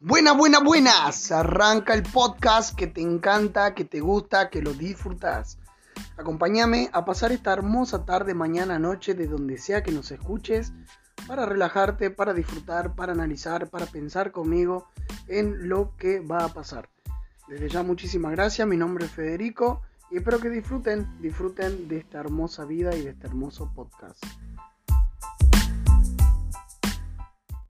Buenas, buenas, buenas. Arranca el podcast que te encanta, que te gusta, que lo disfrutas. Acompáñame a pasar esta hermosa tarde, mañana, noche, de donde sea que nos escuches, para relajarte, para disfrutar, para analizar, para pensar conmigo en lo que va a pasar. Desde ya muchísimas gracias, mi nombre es Federico y espero que disfruten, disfruten de esta hermosa vida y de este hermoso podcast.